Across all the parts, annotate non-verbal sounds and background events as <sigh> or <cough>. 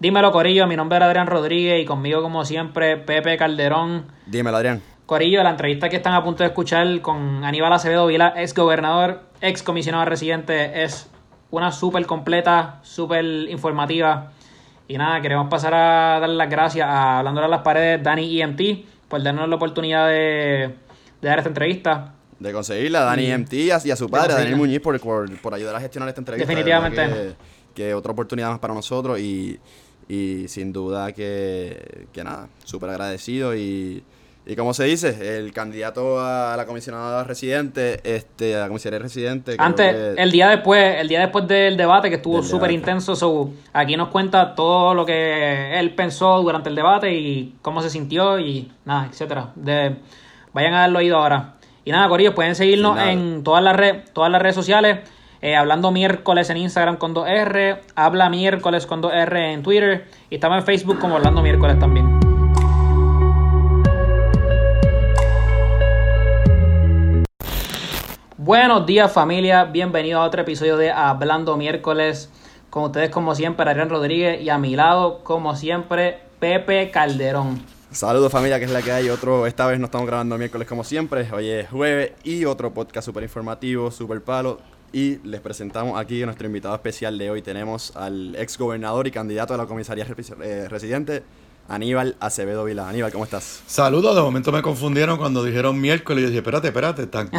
Dímelo, Corillo. Mi nombre es Adrián Rodríguez y conmigo, como siempre, Pepe Calderón. Dímelo, Adrián. Corillo, la entrevista que están a punto de escuchar con Aníbal Acevedo Vila, ex gobernador, ex comisionado residente, es una súper completa, súper informativa. Y nada, queremos pasar a dar las gracias a Hablándole a las Paredes, Dani EMT, por darnos la oportunidad de, dar esta entrevista. De conseguirla, Dani EMT y a, su padre, Daniel Muñiz, por, por, ayudar a gestionar esta entrevista. Definitivamente. Que, otra oportunidad más para nosotros y, y sin duda que, que nada, súper agradecido y y como se dice, el candidato a la comisionada residente, este, a la comisaría residente. Antes, el día después, el día después del debate, que estuvo súper intenso, aquí nos cuenta todo lo que él pensó durante el debate y cómo se sintió y nada, etcétera. De, vayan a darlo oído ahora. Y nada, Corillo, pueden seguirnos en todas las, redes todas las redes sociales. Eh, hablando miércoles en Instagram con 2R, habla miércoles con 2R en Twitter y estamos en Facebook como hablando miércoles también. Buenos días familia, bienvenidos a otro episodio de Hablando miércoles. Con ustedes como siempre Adrián Rodríguez y a mi lado como siempre Pepe Calderón. Saludos familia, que es la que hay. Otro, esta vez no estamos grabando miércoles como siempre. Hoy es jueves y otro podcast súper informativo, súper palo. Y les presentamos aquí a nuestro invitado especial de hoy. Tenemos al ex gobernador y candidato a la comisaría eh, residente, Aníbal Acevedo Vila. Aníbal, ¿cómo estás? Saludos, de momento me confundieron cuando dijeron miércoles. Y yo dije, espérate, espérate, tan,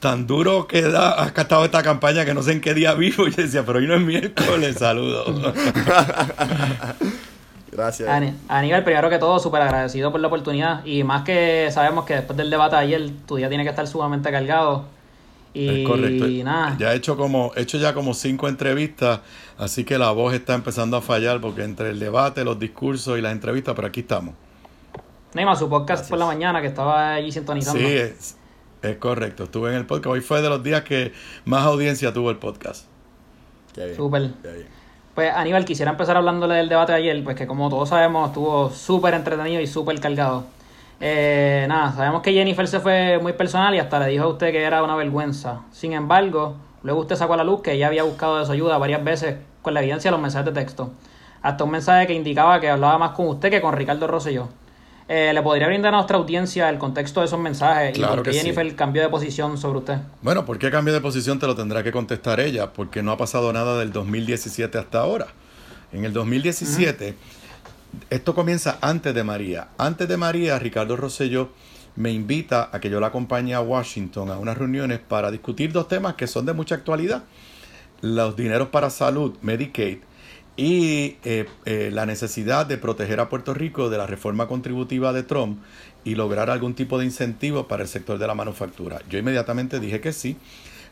tan, <laughs> duro que da, has estado esta campaña que no sé en qué día vivo. Y yo decía, pero hoy no es miércoles, saludos. <laughs> Gracias. Aníbal, primero que todo, súper agradecido por la oportunidad. Y más que sabemos que después del debate de ayer, tu día tiene que estar sumamente cargado. Y, correcto. nada. Ya he hecho como, he hecho ya como cinco entrevistas, así que la voz está empezando a fallar porque entre el debate, los discursos y las entrevistas, pero aquí estamos. Neymar, su podcast por la mañana que estaba allí sintonizando. Sí, es, correcto. Estuve en el podcast. Hoy fue de los días que más audiencia tuvo el podcast. Súper. Pues Aníbal, quisiera empezar hablándole del debate de ayer, pues que como todos sabemos estuvo súper entretenido y súper cargado. Eh, nada, sabemos que Jennifer se fue muy personal y hasta le dijo a usted que era una vergüenza. Sin embargo, luego usted sacó a la luz que ella había buscado de su ayuda varias veces con la evidencia de los mensajes de texto. Hasta un mensaje que indicaba que hablaba más con usted que con Ricardo Rosselló. Eh, ¿Le podría brindar a nuestra audiencia el contexto de esos mensajes y por qué Jennifer cambió de posición sobre usted? Bueno, ¿por qué cambió de posición? Te lo tendrá que contestar ella, porque no ha pasado nada del 2017 hasta ahora. En el 2017 esto comienza antes de María. Antes de María, Ricardo Rosselló me invita a que yo la acompañe a Washington a unas reuniones para discutir dos temas que son de mucha actualidad. Los dineros para salud, Medicaid, y eh, eh, la necesidad de proteger a Puerto Rico de la reforma contributiva de Trump y lograr algún tipo de incentivo para el sector de la manufactura. Yo inmediatamente dije que sí.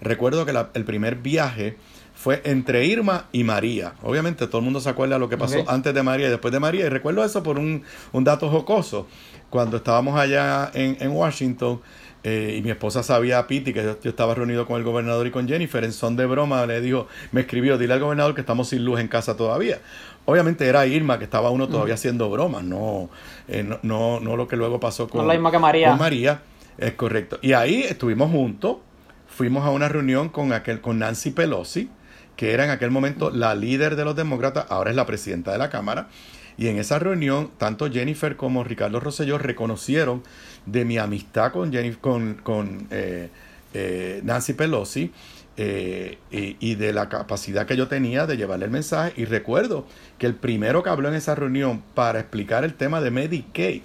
Recuerdo que el primer viaje fue entre Irma y María. Obviamente todo el mundo se acuerda de lo que pasó antes de María y después de María. Y recuerdo eso por un, dato jocoso. Cuando estábamos allá en, Washington eh, y mi esposa sabía a Piti que yo, estaba reunido con el gobernador y con Jennifer, en son de broma le dijo, me escribió, dile al gobernador que estamos sin luz en casa todavía. Obviamente era Irma que estaba uno todavía haciendo bromas, eh, no, no, no, lo que luego pasó con, María. con María. Es correcto. Y ahí estuvimos juntos, fuimos a una reunión con, aquel, con Nancy Pelosi, que era en aquel momento la líder de los demócratas, ahora es la presidenta de la Cámara. Y en esa reunión, tanto Jennifer como Ricardo Rosselló reconocieron de mi amistad con, con, eh, eh, Nancy Pelosi eh, y, de la capacidad que yo tenía de llevarle el mensaje. Y recuerdo que el primero que habló en esa reunión para explicar el tema de Medicaid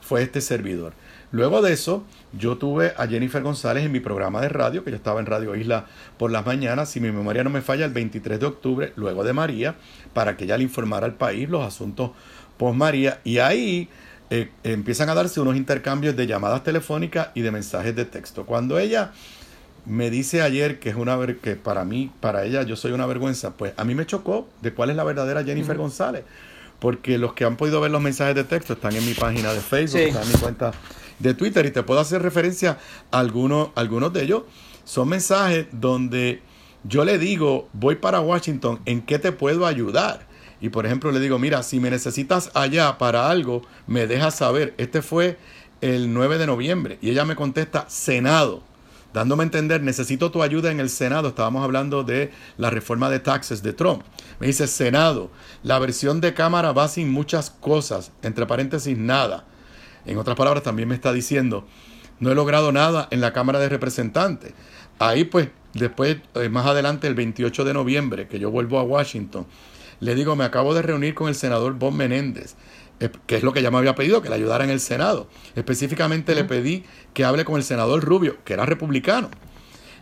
fue este servidor. Luego de eso, yo tuve a Jennifer González en mi programa de radio, que yo estaba en Radio Isla por las mañanas, si mi memoria no me falla, el 23 de octubre, luego de María, para que ella le informara al país los asuntos post María. Y ahí eh, empiezan a darse unos intercambios de llamadas telefónicas y de mensajes de texto. Cuando ella me dice ayer que es una que para mí, para ella, yo soy una vergüenza, pues a mí me chocó de cuál es la verdadera Jennifer González. Porque los que han podido ver los mensajes de texto están en mi página de Facebook, están en mi cuenta de Twitter y te puedo hacer referencia a algunos, algunos de ellos. Son mensajes donde yo le digo, voy para Washington, ¿en qué te puedo ayudar? Y por ejemplo le digo, mira, si me necesitas allá para algo, me dejas saber. Este fue el 9 de noviembre y ella me contesta, Senado. Dándome a entender, necesito tu ayuda en el Senado. Estábamos hablando de la reforma de taxes de Trump. Me dice, Senado, la versión de Cámara va sin muchas cosas, entre paréntesis, nada. En otras palabras, también me está diciendo, no he logrado nada en la Cámara de Representantes. Ahí pues, después, eh, más adelante, el 28 de noviembre, que yo vuelvo a Washington, le digo, me acabo de reunir con el senador Bob Menéndez, que es lo que ya me había pedido, que le ayudara en el Senado. Específicamente le pedí que hable con el senador Rubio, que era republicano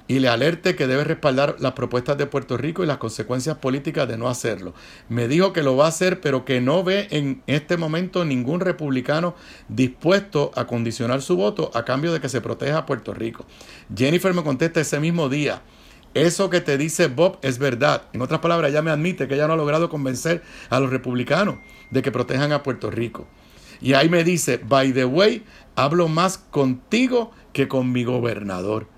y le alerte que debe respaldar las propuestas de Puerto Rico y las consecuencias políticas de no hacerlo. Me dijo que lo va a hacer, pero que no ve en este momento ningún republicano dispuesto a condicionar su voto a cambio de que se proteja a Puerto Rico. Jennifer me contesta ese mismo día. Eso que te dice Bob es verdad. En otras palabras, ella me admite que ella no ha logrado convencer a los republicanos de que protejan a Puerto Rico. Y ahí me dice, by the way, hablo más contigo que con mi gobernador.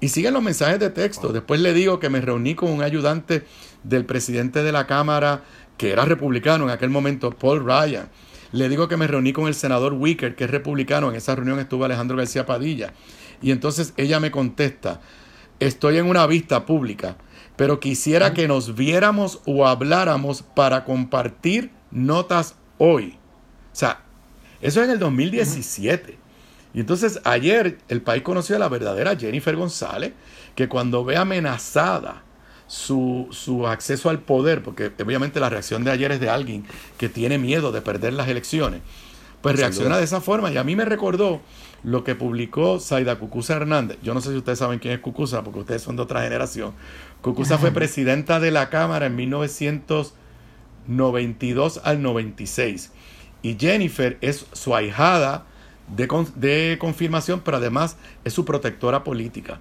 Y siguen los mensajes de texto. Después le digo que me reuní con un ayudante del presidente de la Cámara, que era republicano en aquel momento, Paul Ryan. Le digo que me reuní con el senador Wicker, que es republicano. En esa reunión estuvo Alejandro García Padilla. Y entonces ella me contesta, estoy en una vista pública, pero quisiera que nos viéramos o habláramos para compartir notas hoy. O sea, eso es en el 2017. Y entonces ayer el país conoció a la verdadera Jennifer González, que cuando ve amenazada su, su, acceso al poder, porque obviamente la reacción de ayer es de alguien que tiene miedo de perder las elecciones, pues reacciona de esa forma. Y a mí me recordó lo que publicó Saida Cucusa Hernández. Yo no sé si ustedes saben quién es Cucusa, porque ustedes son de otra generación. Cucusa fue presidenta de la Cámara en 1992 al 96. Y Jennifer es su ahijada de, confirmación, pero además es su protectora política.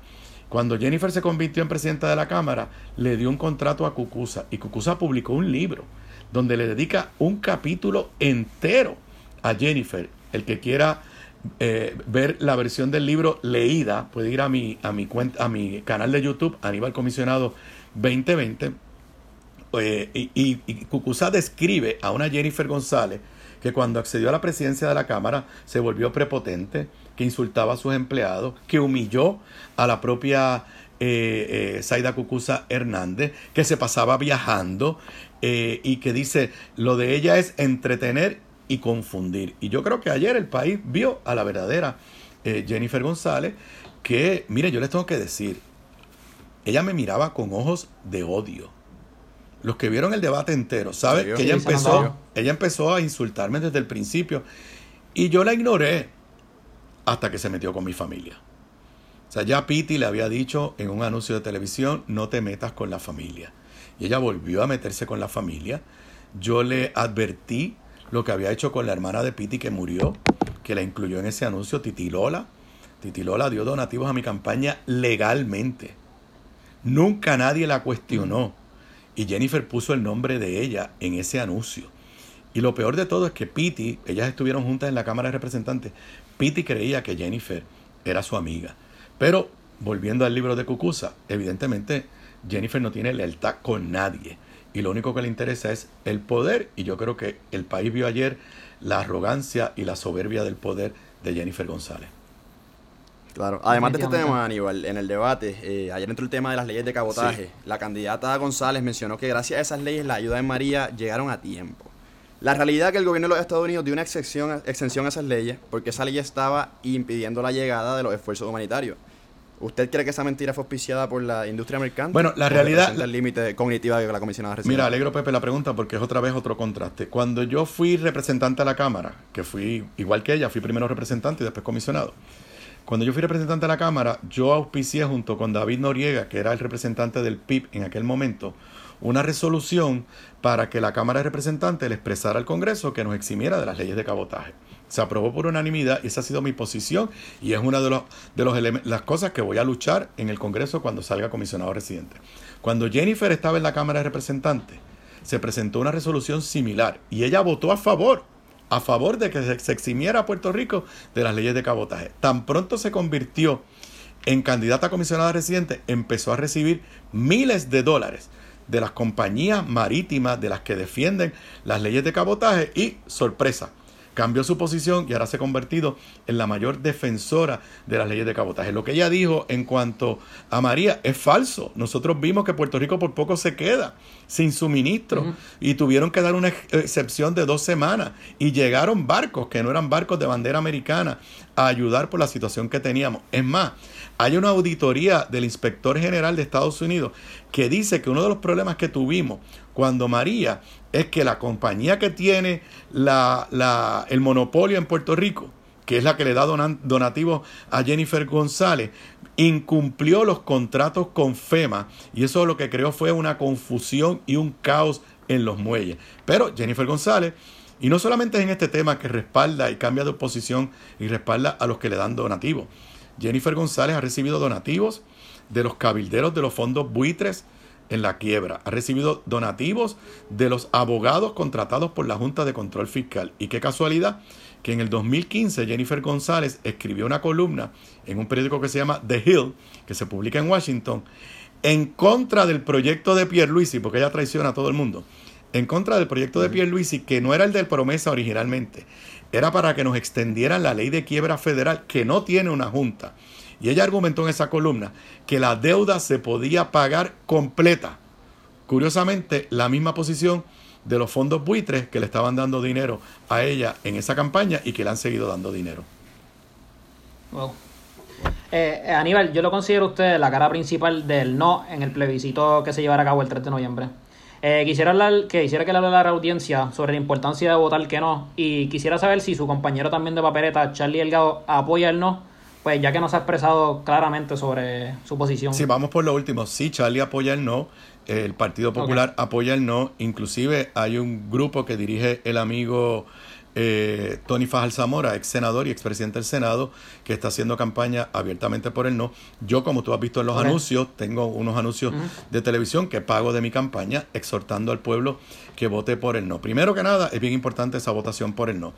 Cuando Jennifer se convirtió en presidenta de la Cámara, le dio un contrato a Cucusa y Cucusa publicó un libro donde le dedica un capítulo entero a Jennifer. El que quiera eh, ver la versión del libro leída puede ir a mi, a mi, cuenta, a mi canal de YouTube, Aníbal Comisionado 2020. Eh, y, y, describe a una Jennifer González que cuando accedió a la presidencia de la Cámara se volvió prepotente, que insultaba a sus empleados, que humilló a la propia eh, eh, Zaida Cucusa Hernández, que se pasaba viajando eh, y que dice, lo de ella es entretener y confundir. Y yo creo que ayer el país vio a la verdadera Jennifer González, que, mire, yo les tengo que decir, ella me miraba con ojos de odio los que vieron el debate entero, ¿sabes? Que ella empezó, ella empezó a insultarme desde el principio y yo la ignoré hasta que se metió con mi familia. O sea, ya Piti le había dicho en un anuncio de televisión, no te metas con la familia. Y ella volvió a meterse con la familia. Yo le advertí lo que había hecho con la hermana de Piti que murió, que la incluyó en ese anuncio, Titilola. Titilola dio donativos a mi campaña legalmente. Nunca nadie la cuestionó. Y Jennifer puso el nombre de ella en ese anuncio. Y lo peor de todo es que Piti, ellas estuvieron juntas en la Cámara de Representantes, Piti creía que Jennifer era su amiga. Pero, volviendo al libro de Cucusa, evidentemente Jennifer no tiene lealtad con nadie. Y lo único que le interesa es el poder. Y yo creo que el país vio ayer la arrogancia y la soberbia del poder de Jennifer González. Claro, además de este tema, Aníbal, en el debate, eh, ayer entró el tema de las leyes de cabotaje. La candidata González mencionó que gracias a esas leyes la ayuda de María llegaron a tiempo. La realidad es que el gobierno de los Estados Unidos dio una excepción, exención a esas leyes porque esa ley estaba impidiendo la llegada de los esfuerzos humanitarios. ¿Usted cree que esa mentira fue auspiciada por la industria americana? Bueno, la realidad... el límite cognitivo que la comisionada recibió? Mira, alegro Pepe la pregunta porque es otra vez otro contraste. Cuando yo fui representante a la Cámara, que fui igual que ella, fui primero representante y después comisionado, cuando yo fui representante de la Cámara, yo auspicié junto con David Noriega, que era el representante del PIB en aquel momento, una resolución para que la Cámara de Representantes le expresara al Congreso que nos eximiera de las leyes de cabotaje. Se aprobó por unanimidad y esa ha sido mi posición y es una de, los, de los las cosas que voy a luchar en el Congreso cuando salga comisionado residente. Cuando Jennifer estaba en la Cámara de Representantes, se presentó una resolución similar y ella votó a favor a favor de que se eximiera a Puerto Rico de las leyes de cabotaje. Tan pronto se convirtió en candidata a comisionada residente, empezó a recibir miles de dólares de las compañías marítimas de las que defienden las leyes de cabotaje y, sorpresa, cambió su posición y ahora se ha convertido en la mayor defensora de las leyes de cabotaje. Lo que ella dijo en cuanto a María es falso. Nosotros vimos que Puerto Rico por poco se queda sin suministro y tuvieron que dar una excepción de dos semanas y llegaron barcos que no eran barcos de bandera americana a ayudar por la situación que teníamos. Es más, hay una auditoría del inspector general de Estados Unidos que dice que uno de los problemas que tuvimos cuando María es que la compañía que tiene la, el monopolio en Puerto Rico, que es la que le da donativos a Jennifer González, incumplió los contratos con FEMA y eso lo que creó fue una confusión y un caos en los muelles. Pero Jennifer González, y no solamente es en este tema que respalda y cambia de oposición y respalda a los que le dan donativos. Jennifer González ha recibido donativos de los cabilderos de los fondos buitres en la quiebra. Ha recibido donativos de los abogados contratados por la Junta de Control Fiscal. Y qué casualidad que en el 2015 Jennifer González escribió una columna en un periódico que se llama The Hill, que se publica en Washington, en contra del proyecto de Pierluisi, porque ella traiciona a todo el mundo, en contra del proyecto de Pierluisi, que no era el del promesa originalmente, era para que nos extendieran la ley de quiebra federal, que no tiene una junta. Y ella argumentó en esa columna que la deuda se podía pagar completa. Curiosamente, la misma posición de los fondos buitres que le estaban dando dinero a ella en esa campaña y que le han seguido dando dinero. Wow. Eh, Aníbal, yo lo considero usted la cara principal del no en el plebiscito que se llevará a cabo el 3 de noviembre. Eh, quisiera hablar, que quisiera que le hablara a la audiencia sobre la importancia de votar que no y quisiera saber si su compañero también de papeleta, Charlie Delgado, apoya el no pues ya que no se ha expresado claramente sobre su posición. Sí, vamos por lo último. Sí, Charlie apoya el no, el Partido Popular apoya el no, inclusive hay un grupo que dirige el amigo eh, Tony Fajal Zamora, ex senador y expresidente del Senado, que está haciendo campaña abiertamente por el no. Yo, como tú has visto en los anuncios, tengo unos anuncios de televisión que pago de mi campaña exhortando al pueblo que vote por el no. Primero que nada, es bien importante esa votación por el no.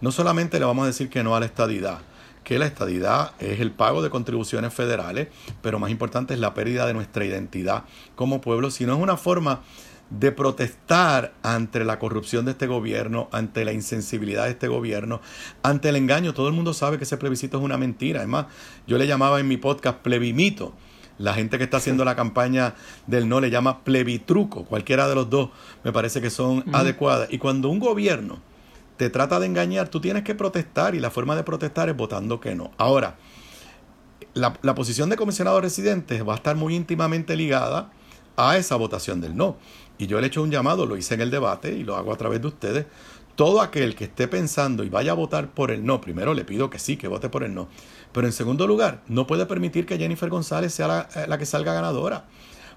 No solamente le vamos a decir que no a la estadidad, que la estadidad es el pago de contribuciones federales, pero más importante es la pérdida de nuestra identidad como pueblo, sino es una forma de protestar ante la corrupción de este gobierno, ante la insensibilidad de este gobierno, ante el engaño. Todo el mundo sabe que ese plebiscito es una mentira. Además, yo le llamaba en mi podcast plebimito. La gente que está haciendo la campaña del no le llama plebitruco. Cualquiera de los dos me parece que son adecuadas. Y cuando un gobierno te trata de engañar, tú tienes que protestar y la forma de protestar es votando que no. Ahora, la, posición de comisionado residente va a estar muy íntimamente ligada a esa votación del no. Y yo le he hecho un llamado, lo hice en el debate y lo hago a través de ustedes. Todo aquel que esté pensando y vaya a votar por el no, primero le pido que sí, que vote por el no. Pero en segundo lugar, no puede permitir que Jennifer González sea la, eh, la que salga ganadora.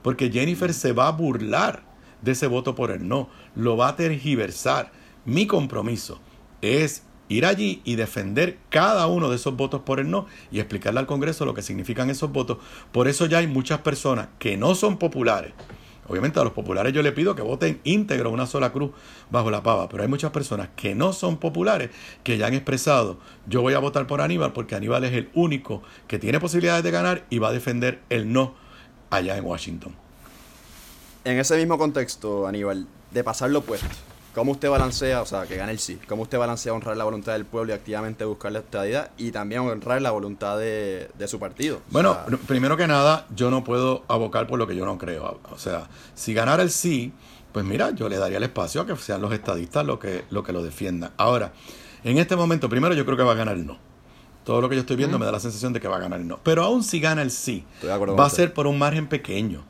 Porque Jennifer se va a burlar de ese voto por el no. Lo va a tergiversar mi compromiso es ir allí y defender cada uno de esos votos por el no y explicarle al Congreso lo que significan esos votos. Por eso ya hay muchas personas que no son populares. Obviamente a los populares yo le pido que voten íntegro una sola cruz bajo la pava, pero hay muchas personas que no son populares que ya han expresado, yo voy a votar por Aníbal porque Aníbal es el único que tiene posibilidades de ganar y va a defender el no allá en Washington. En ese mismo contexto, Aníbal, de pasar lo opuesto, ¿Cómo usted balancea, o sea, que gane el sí? ¿Cómo usted balancea honrar la voluntad del pueblo y activamente buscar la estadidad y también honrar la voluntad de, su partido? Bueno, primero que nada, yo no puedo abocar por lo que yo no creo. O sea, si ganara el sí, pues mira, yo le daría el espacio a que sean los estadistas los que lo, que lo defiendan. Ahora, en este momento, primero yo creo que va a ganar el no. Todo lo que yo estoy viendo me da la sensación de que va a ganar el no. Pero aún si gana el sí, va a ser por un margen pequeño.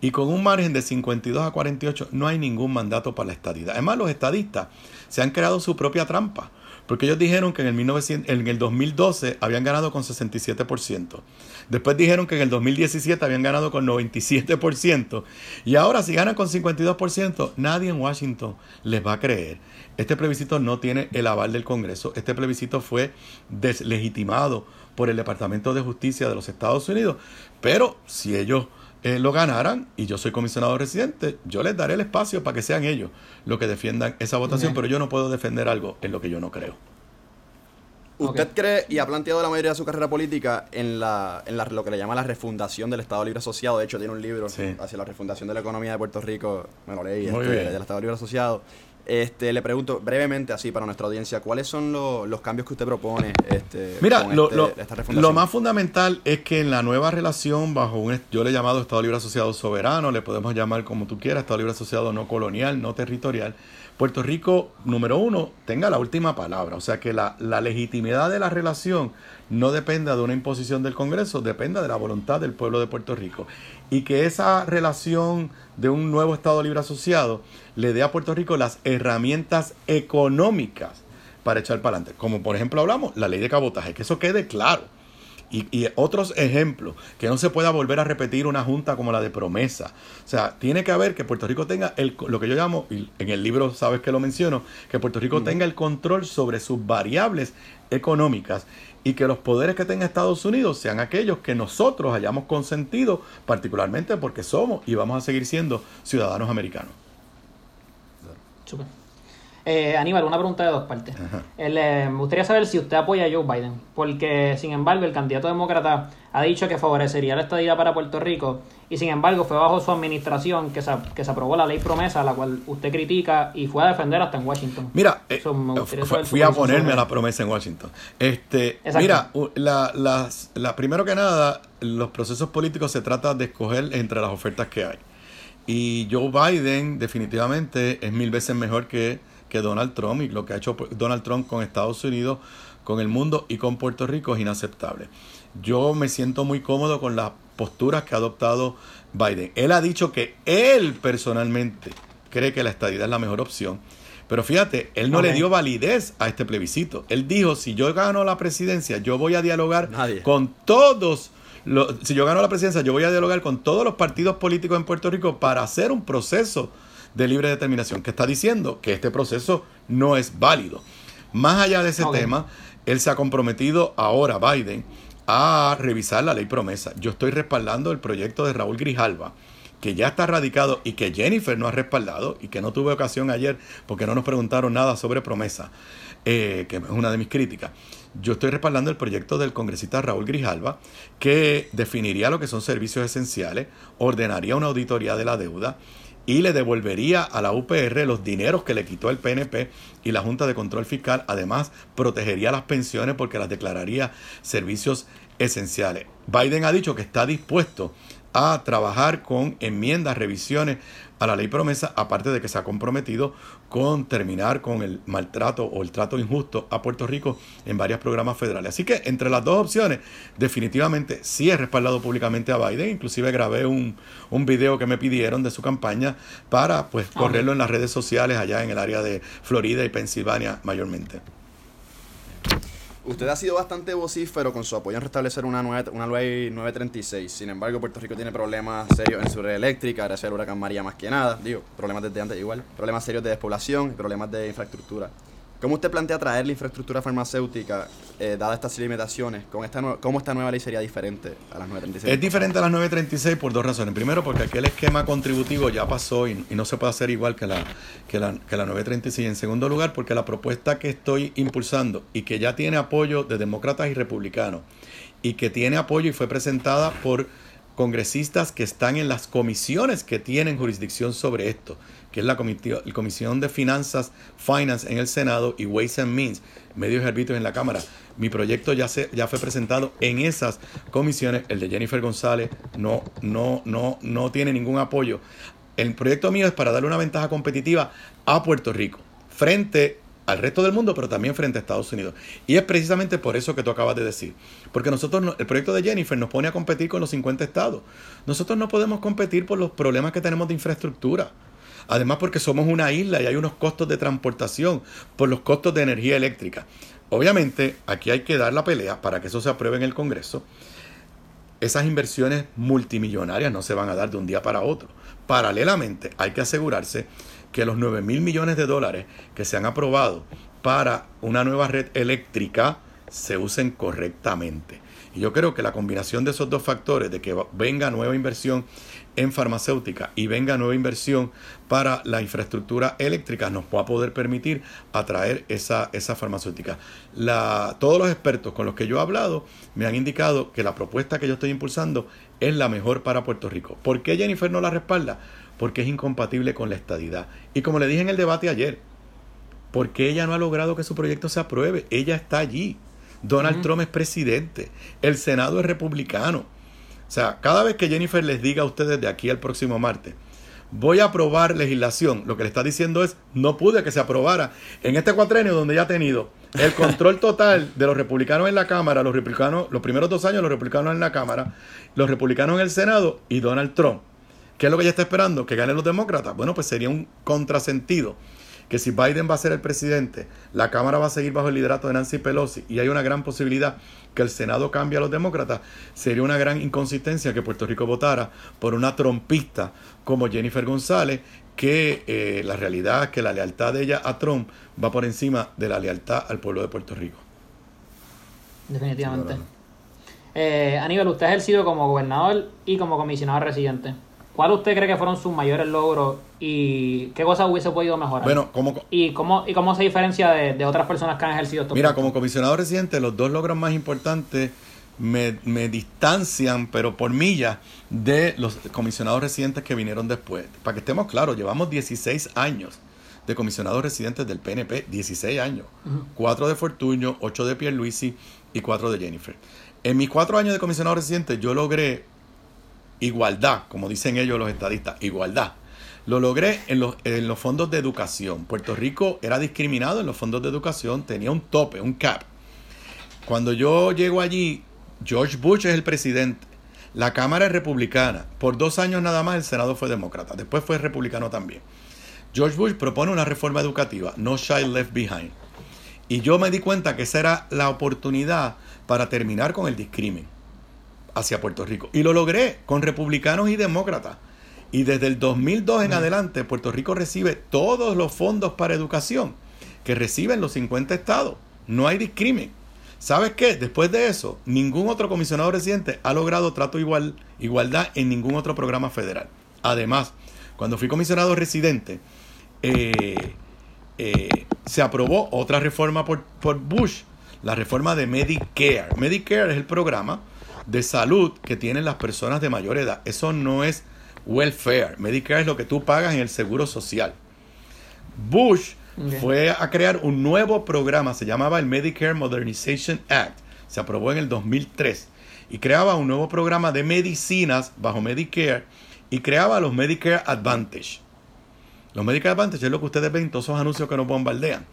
Y con un margen de 52 a 48 no hay ningún mandato para la estadidad. Además, los estadistas se han creado su propia trampa. Porque ellos dijeron que en el, 1900, en el 2012 habían ganado con 67%. Después dijeron que en el 2017 habían ganado con 97%. Y ahora si ganan con 52%, nadie en Washington les va a creer. Este plebiscito no tiene el aval del Congreso. Este plebiscito fue deslegitimado por el Departamento de Justicia de los Estados Unidos. Pero si ellos eh, lo ganaran y yo soy comisionado residente, yo les daré el espacio para que sean ellos los que defiendan esa votación, pero yo no puedo defender algo en lo que yo no creo. ¿Usted cree y ha planteado la mayoría de su carrera política en, la, en la, lo que le llama la refundación del Estado Libre Asociado? De hecho, tiene un libro hacia la refundación de la economía de Puerto Rico, me lo leí, este, del Estado Libre Asociado. Este, le pregunto brevemente, así para nuestra audiencia, ¿cuáles son los cambios que usted propone? Este, Mira, lo, este, lo, más fundamental es que en la nueva relación, bajo un, yo le he llamado Estado Libre Asociado Soberano, le podemos llamar como tú quieras, Estado Libre Asociado no colonial, no territorial, Puerto Rico, número uno, tenga la última palabra. O sea, que la, la legitimidad de la relación no dependa de una imposición del Congreso, dependa de la voluntad del pueblo de Puerto Rico. Y que esa relación de un nuevo Estado libre asociado le dé a Puerto Rico las herramientas económicas para echar para adelante. Como por ejemplo hablamos, la ley de cabotaje, que eso quede claro. Y, otros ejemplos, que no se pueda volver a repetir una junta como la de promesa. O sea, tiene que haber que Puerto Rico tenga el, lo que yo llamo, y en el libro sabes que lo menciono, que Puerto Rico tenga el control sobre sus variables económicas y que los poderes que tenga Estados Unidos sean aquellos que nosotros hayamos consentido, particularmente porque somos y vamos a seguir siendo ciudadanos americanos. Eh, Aníbal, una pregunta de dos partes. Eh, me gustaría saber si usted apoya a Joe Biden, porque sin embargo el candidato demócrata ha dicho que favorecería la estadía para Puerto Rico y sin embargo fue bajo su administración que se, que se aprobó la ley promesa, la cual usted critica y fue a defender hasta en Washington. Mira, eh, fui a ponerme a la promesa en Washington. Este, mira, la, la, primero que nada, los procesos políticos se trata de escoger entre las ofertas que hay. Y Joe Biden definitivamente es mil veces mejor que que Donald Trump y lo que ha hecho Donald Trump con Estados Unidos, con el mundo y con Puerto Rico es inaceptable. Yo me siento muy cómodo con las posturas que ha adoptado Biden. Él ha dicho que él personalmente cree que la estadidad es la mejor opción. Pero fíjate, él no le dio validez a este plebiscito. Él dijo, si yo gano la presidencia, yo voy a dialogar con todos los, si yo gano la presidencia, yo voy a dialogar con todos los partidos políticos en Puerto Rico para hacer un proceso de libre determinación, que está diciendo que este proceso no es válido. Más allá de ese tema, él se ha comprometido ahora, Biden, a revisar la ley promesa. Yo estoy respaldando el proyecto de Raúl Grijalva, que ya está radicado y que Jennifer no ha respaldado y que no tuve ocasión ayer porque no nos preguntaron nada sobre promesa, eh, que es una de mis críticas. Yo estoy respaldando el proyecto del congresista Raúl Grijalva, que definiría lo que son servicios esenciales, ordenaría una auditoría de la deuda, y le devolvería a la UPR los dineros que le quitó el PNP y la Junta de Control Fiscal. Además, protegería las pensiones porque las declararía servicios esenciales. Biden ha dicho que está dispuesto a trabajar con enmiendas, revisiones a la ley promesa, aparte de que se ha comprometido con terminar con el maltrato o el trato injusto a Puerto Rico en varios programas federales. Así que entre las dos opciones, definitivamente sí he respaldado públicamente a Biden, inclusive grabé un, un video que me pidieron de su campaña para pues ah, correrlo en las redes sociales allá en el área de Florida y Pensilvania mayormente. Usted ha sido bastante vocífero con su apoyo en restablecer una, nueva, una ley 936. Sin embargo, Puerto Rico tiene problemas serios en su red eléctrica, gracias al huracán María más que nada. Digo, problemas desde antes igual. Problemas serios de despoblación y problemas de infraestructura. ¿Cómo usted plantea traer la infraestructura farmacéutica, eh, dadas estas limitaciones? Con esta ¿Cómo esta nueva ley sería diferente a las 936? Es diferente a las 936 por dos razones. Primero, porque aquel esquema contributivo ya pasó y, no se puede hacer igual que la, que, la, que la 936. En segundo lugar, porque la propuesta que estoy impulsando y que ya tiene apoyo de demócratas y republicanos y que tiene apoyo y fue presentada por congresistas que están en las comisiones que tienen jurisdicción sobre esto que es la Comisión de Finanzas, Finance en el Senado y Ways and Means, medios y arbitrios en la Cámara. Mi proyecto ya, se, ya fue presentado en esas comisiones. El de Jennifer González no, no, no, no tiene ningún apoyo. El proyecto mío es para darle una ventaja competitiva a Puerto Rico frente al resto del mundo, pero también frente a Estados Unidos. Y es precisamente por eso que tú acabas de decir. Porque nosotros, el proyecto de Jennifer nos pone a competir con los 50 estados. Nosotros no podemos competir por los problemas que tenemos de infraestructura. Además porque somos una isla y hay unos costos de transportación por los costos de energía eléctrica. Obviamente aquí hay que dar la pelea para que eso se apruebe en el Congreso. Esas inversiones multimillonarias no se van a dar de un día para otro. Paralelamente hay que asegurarse que los 9 mil millones de dólares que se han aprobado para una nueva red eléctrica se usen correctamente. Y yo creo que la combinación de esos dos factores, de que venga nueva inversión en farmacéutica y venga nueva inversión para la infraestructura eléctrica, nos va a poder permitir atraer esa, esa farmacéutica. La, todos los expertos con los que yo he hablado me han indicado que la propuesta que yo estoy impulsando es la mejor para Puerto Rico. ¿Por qué Jennifer no la respalda? Porque es incompatible con la estadidad. Y como le dije en el debate ayer, ¿Por qué ella no ha logrado que su proyecto se apruebe? Ella está allí. Donald Trump es presidente. El Senado es republicano. O sea, cada vez que Jennifer les diga a ustedes de aquí al próximo martes, voy a aprobar legislación, lo que le está diciendo es, no pude que se aprobara en este cuatrenio donde ya ha tenido el control <laughs> total de los republicanos en la Cámara, los republicanos, los primeros dos años los republicanos en la Cámara, los republicanos en el Senado y Donald Trump. ¿Qué es lo que ella está esperando? ¿Que ganen los demócratas? Bueno, pues sería un contrasentido que si Biden va a ser el presidente, la Cámara va a seguir bajo el liderato de Nancy Pelosi y hay una gran posibilidad que el Senado cambie a los demócratas, sería una gran inconsistencia que Puerto Rico votara por una trompista como Jennifer González, que eh, la realidad es que la lealtad de ella a Trump va por encima de la lealtad al pueblo de Puerto Rico. Definitivamente. Eh, Aníbal, usted ha ejercido como gobernador y como comisionado residente. ¿Cuál usted cree que fueron sus mayores logros y qué cosas hubiese podido mejorar? Bueno, como... ¿Y cómo, y cómo se diferencia de, otras personas que han ejercido estos Mira, como comisionado residente, los dos logros más importantes me, me, distancian, pero por millas, de los comisionados residentes que vinieron después. Para que estemos claros, llevamos 16 años de comisionados residentes del PNP, 16 años. Cuatro de Fortuño, ocho de Pierluisi y cuatro de Jennifer. En mis cuatro años de comisionado residente yo logré igualdad, como dicen ellos los estadistas, igualdad. Lo logré en los, en los fondos de educación. Puerto Rico era discriminado en los fondos de educación, tenía un tope, un cap. Cuando yo llego allí, George Bush es el presidente. La Cámara es republicana. Por dos años nada más el Senado fue demócrata. Después fue republicano también. George Bush propone una reforma educativa, No Child Left Behind. Y yo me di cuenta que esa era la oportunidad para terminar con el discrimen hacia Puerto Rico. Y lo logré con republicanos y demócratas. Y desde el 2002 en adelante, Puerto Rico recibe todos los fondos para educación que reciben los 50 estados. No hay discrimen. ¿Sabes qué? Después de eso, ningún otro comisionado residente ha logrado trato igual, igualdad en ningún otro programa federal. Además, cuando fui comisionado residente, eh, eh, se aprobó otra reforma por, por Bush, la reforma de Medicare. Medicare es el programa de salud que tienen las personas de mayor edad. Eso no es welfare. Medicare es lo que tú pagas en el seguro social. Bush fue a crear un nuevo programa, se llamaba el Medicare Modernization Act. Se aprobó en el 2003 y creaba un nuevo programa de medicinas bajo Medicare y creaba los Medicare Advantage. Los Medicare Advantage es lo que ustedes ven en todos esos anuncios que nos bombardean.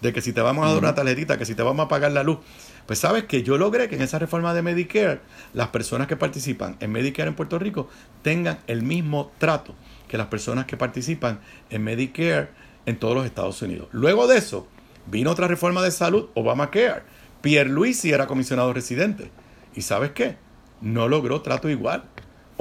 De que si te vamos a dar una tarjetita, que si te vamos a pagar la luz. Pues sabes que yo logré que en esa reforma de Medicare las personas que participan en Medicare en Puerto Rico tengan el mismo trato que las personas que participan en Medicare en todos los Estados Unidos. Luego de eso, vino otra reforma de salud, Obamacare. Pierre Luisi era comisionado residente. ¿Y sabes qué? No logró trato igual.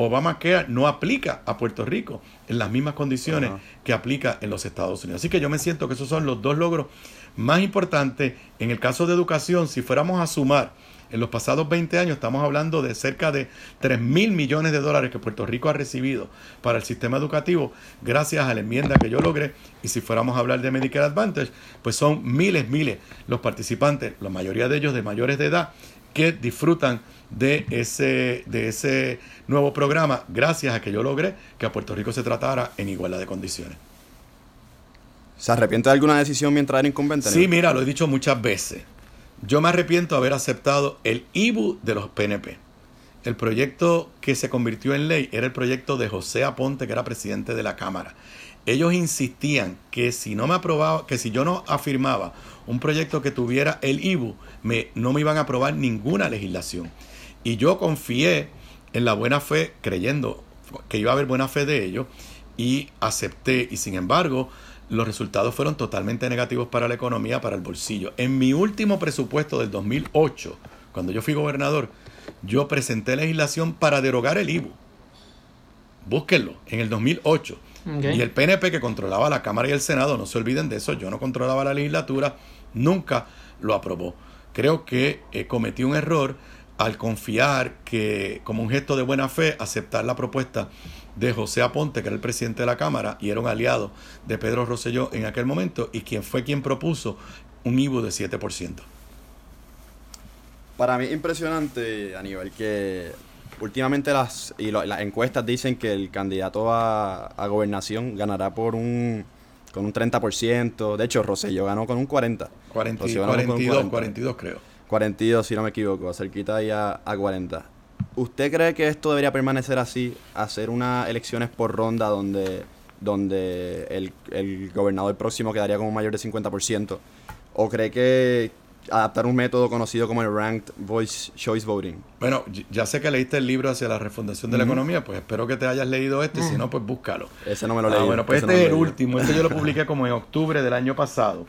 Obamacare no aplica a Puerto Rico en las mismas condiciones que aplica en los Estados Unidos. Así que yo me siento que esos son los dos logros más importante, en el caso de educación, si fuéramos a sumar en los pasados 20 años, estamos hablando de cerca de 3 mil millones de dólares que Puerto Rico ha recibido para el sistema educativo gracias a la enmienda que yo logré. Y si fuéramos a hablar de Medicare Advantage, pues son miles, miles los participantes, la mayoría de ellos de mayores de edad, que disfrutan de ese, de ese nuevo programa gracias a que yo logré que a Puerto Rico se tratara en igualdad de condiciones. ¿Se arrepiente de alguna decisión mientras era incumbente? Sí, mira, lo he dicho muchas veces. Yo me arrepiento de haber aceptado el IBU de los PNP. El proyecto que se convirtió en ley era el proyecto de José Aponte, que era presidente de la Cámara. Ellos insistían que si no me aprobaba, que si yo no afirmaba un proyecto que tuviera el IBU, me, no me iban a aprobar ninguna legislación. Y yo confié en la buena fe, creyendo que iba a haber buena fe de ellos, y acepté. Y sin embargo, los resultados fueron totalmente negativos para la economía, para el bolsillo. En mi último presupuesto del 2008, cuando yo fui gobernador, yo presenté legislación para derogar el IBU. Búsquenlo, en el 2008. Y el PNP que controlaba la Cámara y el Senado, no se olviden de eso, yo no controlaba la legislatura, nunca lo aprobó. Creo que eh, cometí un error al confiar que, como un gesto de buena fe, aceptar la propuesta de José Aponte, que era el presidente de la Cámara y era un aliado de Pedro Rosselló en aquel momento, y quien fue quien propuso un IBU de 7%. Para mí es impresionante, Aníbal, que últimamente las, y las encuestas dicen que el candidato a, a gobernación ganará por un con un 30%. De hecho, Rosselló ganó con un 40%. 40, Rosselló ganó con un 42, 40. 42 creo. 42, si no me equivoco, cerquita ahí a, a 40. ¿Usted cree que esto debería permanecer así? Hacer unas elecciones por ronda donde, donde el, el gobernador próximo quedaría con un mayor de 50%? ¿O cree que adaptar un método conocido como el Ranked Voice Choice Voting? Bueno, ya sé que leíste el libro hacia la refundación de la economía, pues espero que te hayas leído este, si no, pues búscalo. Ese no me lo Ah, leí. bueno, pues este no es el último. Este yo lo publiqué como en octubre del año pasado.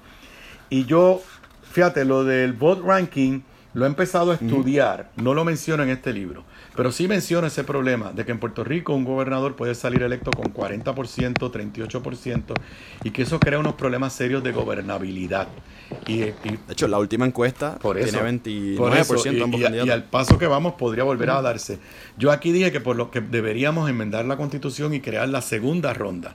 Y yo, fíjate, lo del vote ranking lo he empezado a estudiar. No lo menciono en este libro. Pero sí menciono ese problema de que en Puerto Rico un gobernador puede salir electo con 40%, 38%, y que eso crea unos problemas serios de gobernabilidad. Y, y De hecho, la última encuesta por eso, tiene 29% por eso, y, ambos y- candidatos. y al paso que vamos podría volver a darse. Yo aquí dije que por lo que deberíamos enmendar la constitución y crear la segunda ronda.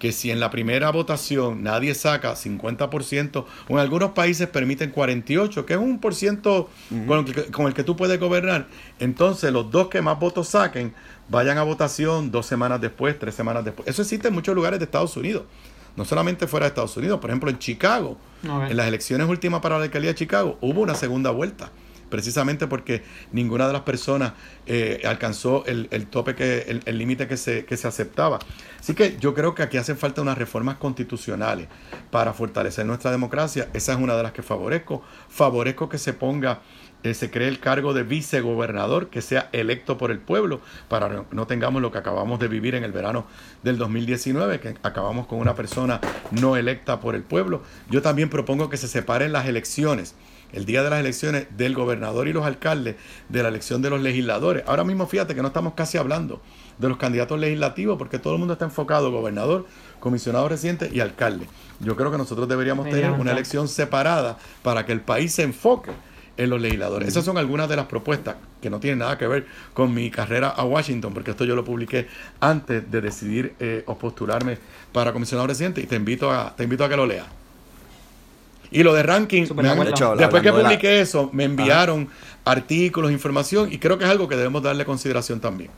Que si en la primera votación nadie saca 50%, o en algunos países permiten 48%, que es un por ciento con, el que, con el que tú puedes gobernar, entonces los dos que más votos saquen vayan a votación dos semanas después, tres semanas después. Eso existe en muchos lugares de Estados Unidos. No solamente fuera de Estados Unidos, por ejemplo en Chicago, en las elecciones últimas para la alcaldía de Chicago, hubo una segunda vuelta. Precisamente porque ninguna de las personas eh, alcanzó el, tope, que el el límite que se, que se aceptaba. Así que yo creo que aquí hacen falta unas reformas constitucionales para fortalecer nuestra democracia. Esa es una de las que favorezco. Favorezco que se ponga, eh, se cree el cargo de vicegobernador, que sea electo por el pueblo, para no, no tengamos lo que acabamos de vivir en el verano del 2019, que acabamos con una persona no electa por el pueblo. Yo también propongo que se separen las elecciones el día de las elecciones del gobernador y los alcaldes de la elección de los legisladores. Ahora mismo fíjate que no estamos casi hablando de los candidatos legislativos porque todo el mundo está enfocado, gobernador, comisionado residente y alcalde. Yo creo que nosotros deberíamos tener una elección separada para que el país se enfoque en los legisladores. Esas son algunas de las propuestas que no tienen nada que ver con mi carrera a Washington, porque esto yo lo publiqué antes de decidir eh, o postularme para comisionado residente y te invito a, te invito a que lo leas. Y lo de ranking, me de han- acuerdo. De hecho, después que hablando de la- publiqué eso, me enviaron artículos, información, y creo que es algo que debemos darle consideración también.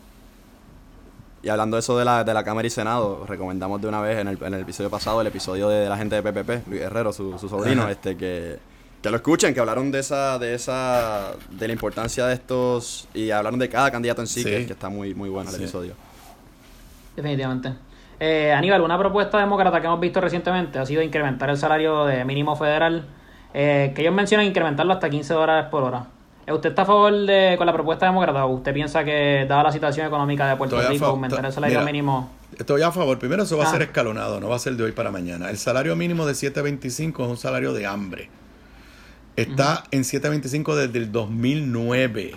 Y hablando de eso de la, de la Cámara y Senado, recomendamos de una vez en el, en el episodio pasado, el episodio de, la gente de PPP, Luis Herrero, su, su sobrino, Ajá. este que, que lo escuchen, que hablaron de esa, de esa, de la importancia de estos, y hablaron de cada candidato en sí, Sí. que, que está muy, muy bueno el Sí. episodio. Definitivamente. Eh, Aníbal, una propuesta demócrata que hemos visto recientemente ha sido incrementar el salario de mínimo federal, eh, que ellos mencionan incrementarlo hasta 15 dólares por hora. Eh, ¿Usted está a favor de con la propuesta demócrata o usted piensa que, dada la situación económica de Puerto Estoy Rico, aumentar el salario mira, mínimo? Estoy a favor. Primero, eso va a Ah. ser escalonado, no va a ser de hoy para mañana. El salario mínimo de 7.25 es un salario de hambre. Está en 7.25 desde el 2009.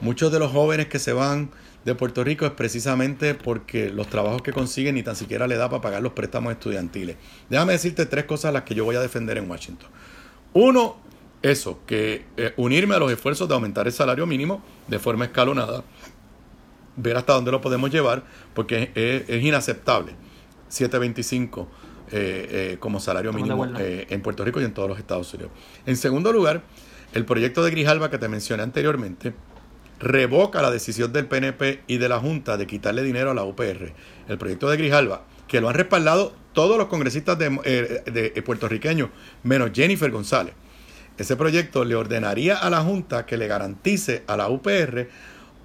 Muchos de los jóvenes que se van de Puerto Rico es precisamente porque los trabajos que consiguen ni tan siquiera le da para pagar los préstamos estudiantiles. Déjame decirte tres cosas las que yo voy a defender en Washington. Uno, eso, que eh, unirme a los esfuerzos de aumentar el salario mínimo de forma escalonada, ver hasta dónde lo podemos llevar, porque es, es inaceptable 7.25 eh, eh, como salario mínimo eh, en Puerto Rico y en todos los Estados Unidos. En segundo lugar, el proyecto de Grijalba que te mencioné anteriormente revoca la decisión del PNP y de la Junta de quitarle dinero a la UPR. El proyecto de Grijalba, que lo han respaldado todos los congresistas de, eh, de puertorriqueños, menos Jennifer González. Ese proyecto le ordenaría a la Junta que le garantice a la UPR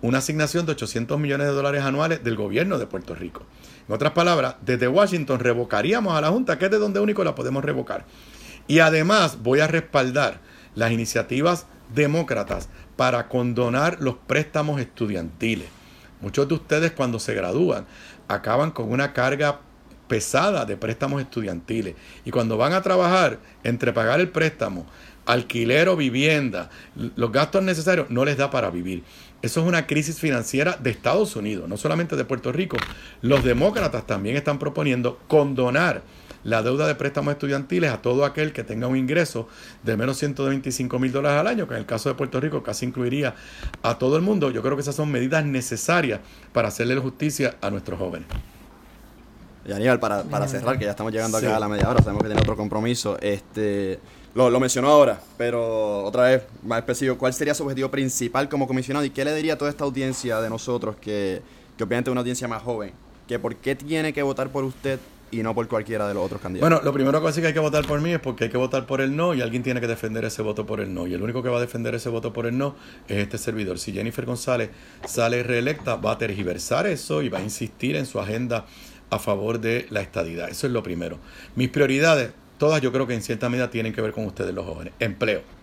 una asignación de 800 millones de dólares anuales del gobierno de Puerto Rico. En otras palabras, desde Washington revocaríamos a la Junta, que es de donde único la podemos revocar. Y además voy a respaldar las iniciativas demócratas para condonar los préstamos estudiantiles. Muchos de ustedes cuando se gradúan acaban con una carga pesada de préstamos estudiantiles. Y cuando van a trabajar, entre pagar el préstamo, alquiler o vivienda, los gastos necesarios, no les da para vivir. Eso es una crisis financiera de Estados Unidos, no solamente de Puerto Rico. Los demócratas también están proponiendo condonar la deuda de préstamos estudiantiles a todo aquel que tenga un ingreso de menos 125 mil dólares al año, que en el caso de Puerto Rico casi incluiría a todo el mundo. Yo creo que esas son medidas necesarias para hacerle justicia a nuestros jóvenes. Y Aníbal, para, para cerrar, que ya estamos llegando acá Sí. a la media hora, sabemos que tiene otro compromiso. Este, lo, lo mencionó ahora, pero otra vez, más específico, ¿cuál sería su objetivo principal como comisionado y qué le diría a toda esta audiencia de nosotros, que, que obviamente es una audiencia más joven, que por qué tiene que votar por usted y no por cualquiera de los otros candidatos. Bueno, lo primero que que hay que votar por mí es porque hay que votar por el no y alguien tiene que defender ese voto por el no. Y el único que va a defender ese voto por el no es este servidor. Si Jennifer González sale reelecta, va a tergiversar eso y va a insistir en su agenda a favor de la estadidad. Eso es lo primero. Mis prioridades, todas yo creo que en cierta medida tienen que ver con ustedes los jóvenes. Empleo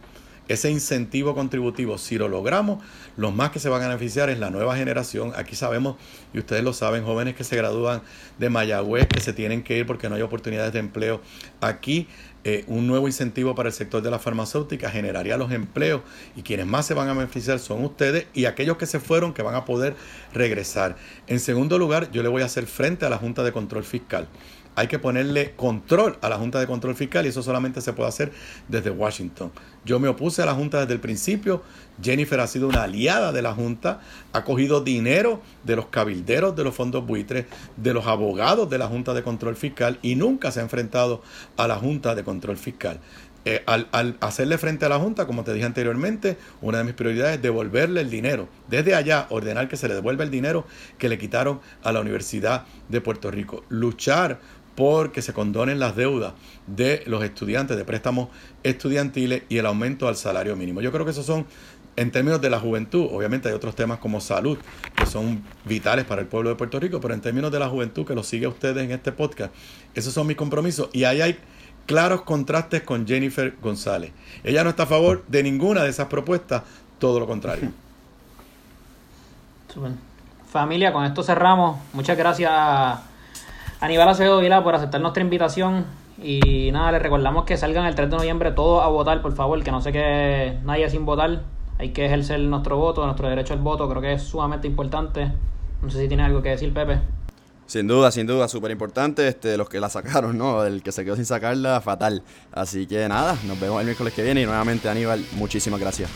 ese incentivo contributivo, si lo logramos, los más que se van a beneficiar es la nueva generación. Aquí sabemos, y ustedes lo saben, jóvenes que se gradúan de Mayagüez, que se tienen que ir porque no hay oportunidades de empleo. Aquí eh, un nuevo incentivo para el sector de la farmacéutica generaría los empleos y quienes más se van a beneficiar son ustedes y aquellos que se fueron que van a poder regresar. En segundo lugar, yo le voy a hacer frente a la Junta de Control Fiscal hay que ponerle control a la Junta de Control Fiscal y eso solamente se puede hacer desde Washington. Yo me opuse a la Junta desde el principio. Jennifer ha sido una aliada de la Junta, ha cogido dinero de los cabilderos de los fondos buitres, de los abogados de la Junta de Control Fiscal y nunca se ha enfrentado a la Junta de Control Fiscal. Eh, al, al, hacerle frente a la Junta, como te dije anteriormente, una de mis prioridades es devolverle el dinero. Desde allá, ordenar que se le devuelva el dinero que le quitaron a la Universidad de Puerto Rico. Luchar porque se condonen las deudas de los estudiantes de préstamos estudiantiles y el aumento al salario mínimo. Yo creo que esos son, en términos de la juventud, obviamente hay otros temas como salud, que son vitales para el pueblo de Puerto Rico, pero en términos de la juventud, que lo sigue a ustedes en este podcast, esos son mis compromisos. Y ahí hay claros contrastes con Jennifer González. Ella no está a favor de ninguna de esas propuestas, todo lo contrario. <laughs> Familia, con esto cerramos. Muchas gracias Aníbal Acevedo Vila por aceptar nuestra invitación. Y nada, les recordamos que salgan el 3 de noviembre todos a votar, por favor, que no se quede nadie sin votar. Hay que ejercer nuestro voto, nuestro derecho al voto, creo que es sumamente importante. No sé si tiene algo que decir, Pepe. Sin duda, sin duda, súper importante. Este, los que la sacaron, ¿no? El que se quedó sin sacarla, fatal. Así que nada, nos vemos el miércoles que viene y nuevamente, Aníbal, muchísimas gracias.